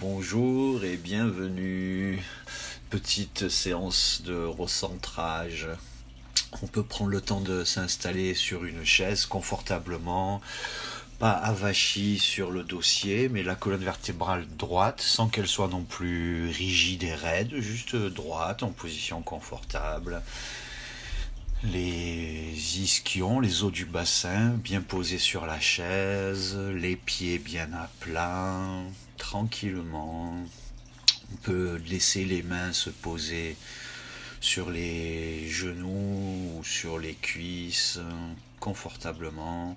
Bonjour et bienvenue. Petite séance de recentrage. On peut prendre le temps de s'installer sur une chaise confortablement, pas avachi sur le dossier, mais la colonne vertébrale droite, sans qu'elle soit non plus rigide et raide, juste droite, en position confortable. Les ischions, les os du bassin bien posés sur la chaise, les pieds bien à plat, tranquillement. On peut laisser les mains se poser sur les genoux ou sur les cuisses confortablement.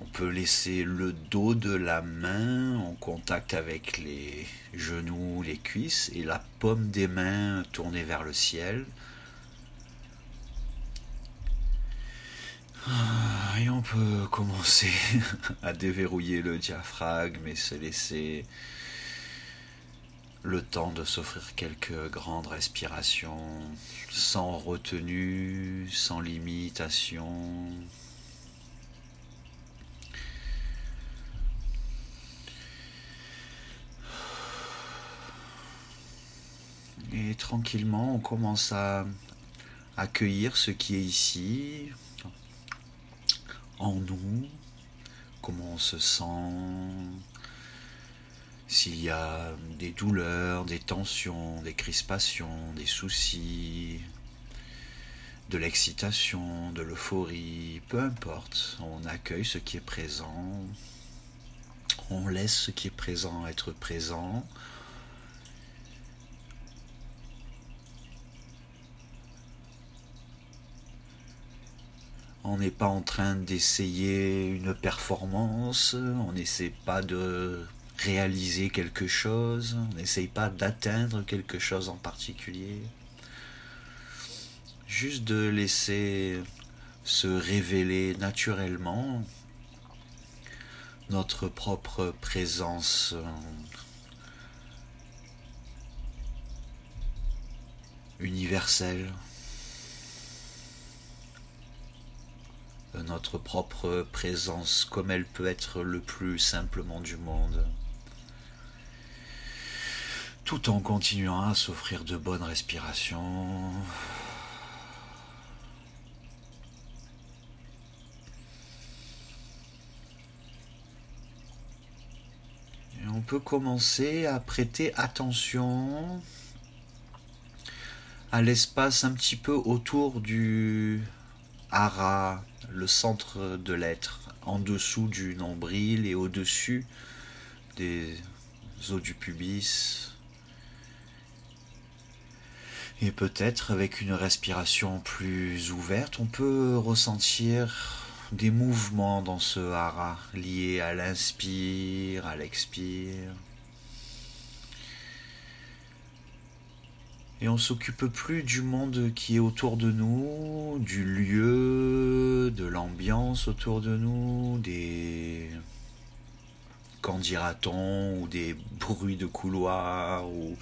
On peut laisser le dos de la main en contact avec les genoux, les cuisses et la paume des mains tournée vers le ciel. Et on peut commencer à déverrouiller le diaphragme et se laisser le temps de s'offrir quelques grandes respirations sans retenue, sans limitation. Et tranquillement, on commence à accueillir ce qui est ici, en nous, comment on se sent, s'il y a des douleurs, des tensions, des crispations, des soucis, de l'excitation, de l'euphorie, peu importe, on accueille ce qui est présent, on laisse ce qui est présent être présent, On n'est pas en train d'essayer une performance, on n'essaie pas de réaliser quelque chose, on n'essaye pas d'atteindre quelque chose en particulier. Juste de laisser se révéler naturellement notre propre présence universelle. Notre propre présence comme elle peut être le plus simplement du monde, tout en continuant à s'offrir de bonnes respirations. Et on peut commencer à prêter attention à l'espace un petit peu autour du hara le centre de l'être, en dessous du nombril et au-dessus des os du pubis. Et peut-être avec une respiration plus ouverte, on peut ressentir des mouvements dans ce hara liés à l'inspire, à l'expire. Et on s'occupe plus du monde qui est autour de nous, du lieu, de l'ambiance autour de nous, des qu'en dira-t-on, ou des bruits de couloir, ou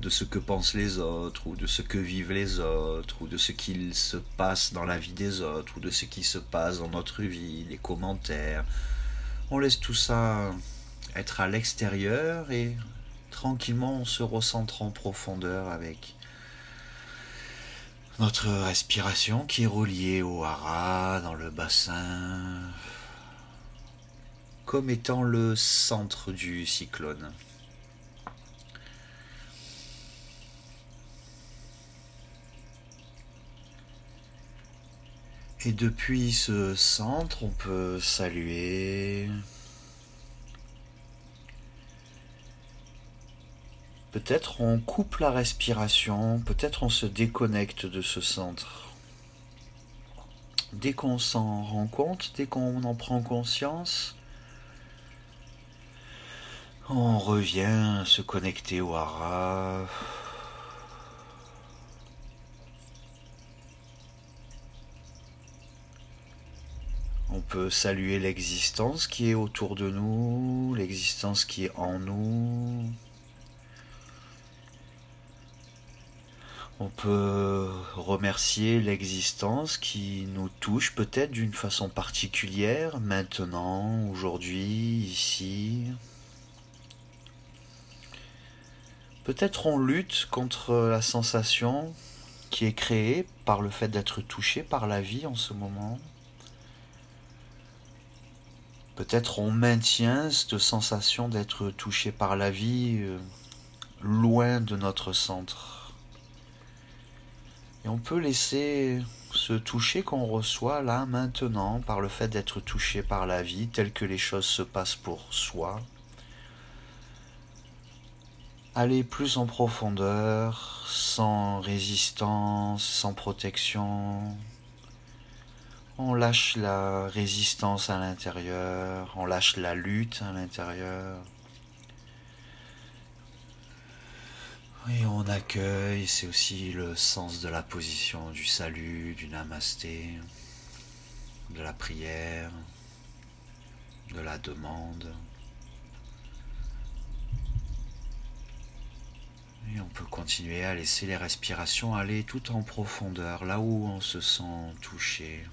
de ce que pensent les autres, ou de ce que vivent les autres, ou de ce qu'il se passe dans la vie des autres, ou de ce qui se passe dans notre vie, les commentaires. On laisse tout ça être à l'extérieur et tranquillement on se recentre en profondeur avec notre respiration qui est reliée au hara dans le bassin comme étant le centre du cyclone. Et depuis ce centre, on peut saluer Peut-être on coupe la respiration, peut-être on se déconnecte de ce centre. Dès qu'on s'en rend compte, dès qu'on en prend conscience, on revient se connecter au hara. On peut saluer l'existence qui est autour de nous, l'existence qui est en nous. On peut remercier l'existence qui nous touche peut-être d'une façon particulière maintenant, aujourd'hui, ici. Peut-être on lutte contre la sensation qui est créée par le fait d'être touché par la vie en ce moment. Peut-être on maintient cette sensation d'être touché par la vie euh, loin de notre centre. Et on peut laisser ce toucher qu'on reçoit là maintenant par le fait d'être touché par la vie, tel que les choses se passent pour soi, aller plus en profondeur, sans résistance, sans protection. On lâche la résistance à l'intérieur, on lâche la lutte à l'intérieur. Et on accueille, c'est aussi le sens de la position, du salut, du namasté, de la prière, de la demande. Et on peut continuer à laisser les respirations aller tout en profondeur, là où on se sent touché.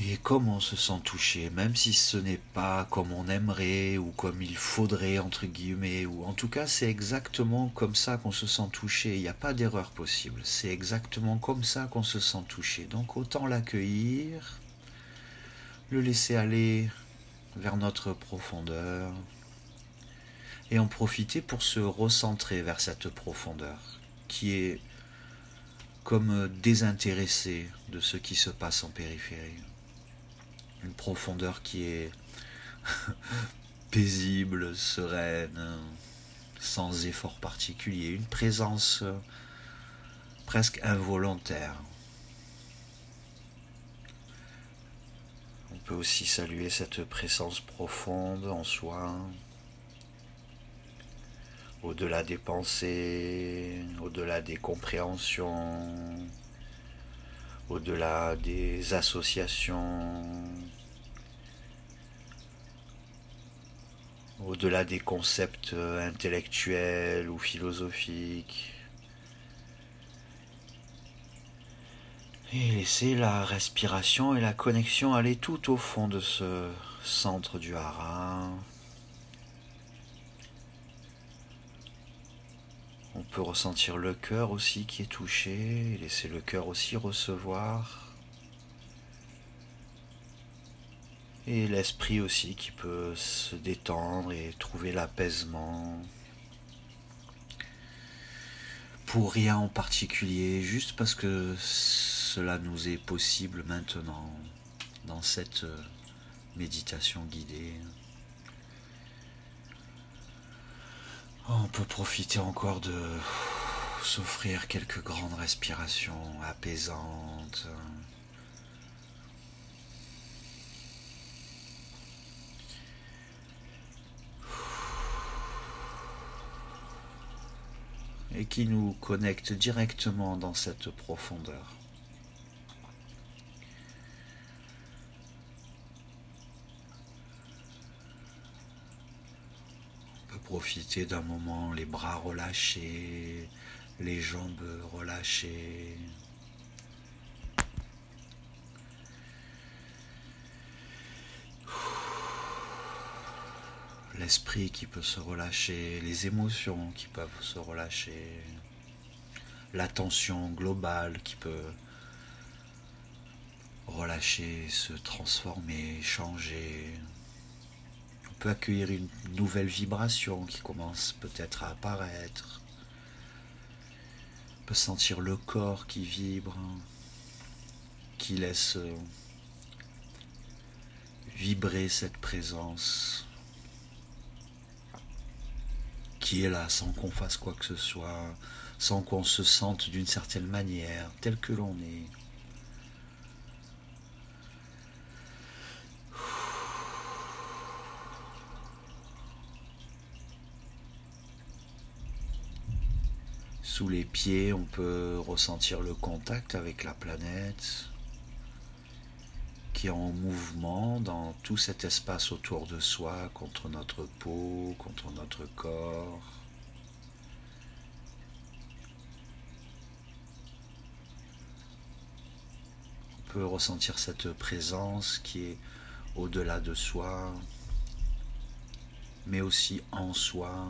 Et comme on se sent touché, même si ce n'est pas comme on aimerait ou comme il faudrait, entre guillemets, ou en tout cas c'est exactement comme ça qu'on se sent touché, il n'y a pas d'erreur possible, c'est exactement comme ça qu'on se sent touché. Donc autant l'accueillir, le laisser aller vers notre profondeur et en profiter pour se recentrer vers cette profondeur qui est comme désintéressée de ce qui se passe en périphérie. Une profondeur qui est paisible, sereine, sans effort particulier, une présence presque involontaire. peut aussi saluer cette présence profonde en soi, au-delà des pensées, au-delà des compréhensions, au-delà des associations, au-delà des concepts intellectuels ou philosophiques. Et laisser la respiration et la connexion aller tout au fond de ce centre du hara. On peut ressentir le cœur aussi qui est touché, laisser le cœur aussi recevoir. Et l'esprit aussi qui peut se détendre et trouver l'apaisement. Pour rien en particulier, juste parce que cela nous est possible maintenant dans cette euh, méditation guidée. On peut profiter encore de s'offrir quelques grandes respirations apaisantes. et qui nous connectent directement dans cette profondeur. Profiter d'un moment, les bras relâchés, les jambes relâchées. L'esprit qui peut se relâcher, les émotions qui peuvent se relâcher, l'attention globale qui peut relâcher, se transformer, changer peut accueillir une nouvelle vibration qui commence peut-être à apparaître. On peut sentir le corps qui vibre, qui laisse euh, vibrer cette présence qui est là sans qu'on fasse quoi que ce soit, sans qu'on se sente d'une certaine manière, tel que l'on est. Sous les pieds, on peut ressentir le contact avec la planète qui est en mouvement dans tout cet espace autour de soi, contre notre peau, contre notre corps. On peut ressentir cette présence qui est au-delà de soi, mais aussi en soi.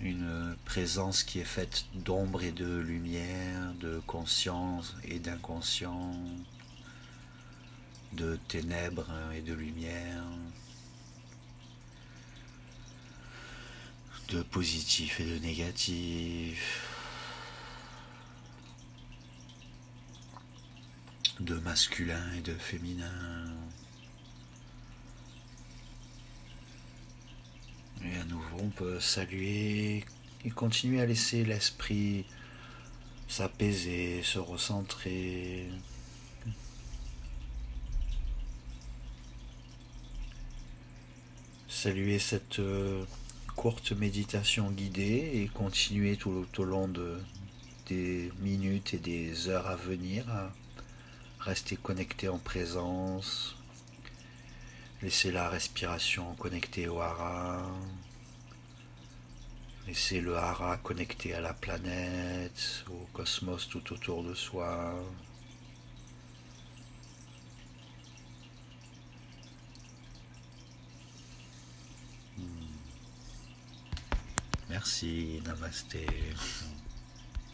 Une présence qui est faite d'ombre et de lumière, de conscience et d'inconscient, de ténèbres et de lumière. de positif et de négatif, de masculin et de féminin. Et à nouveau, on peut saluer et continuer à laisser l'esprit s'apaiser, se recentrer. Saluer cette euh, courte méditation guidée et continuer tout, au long de, des minutes et des heures à venir à rester connecté en présence, laisser la respiration connectée au hara, laisser le hara connecté à la planète, au cosmos tout autour de soi. Merci, namasté.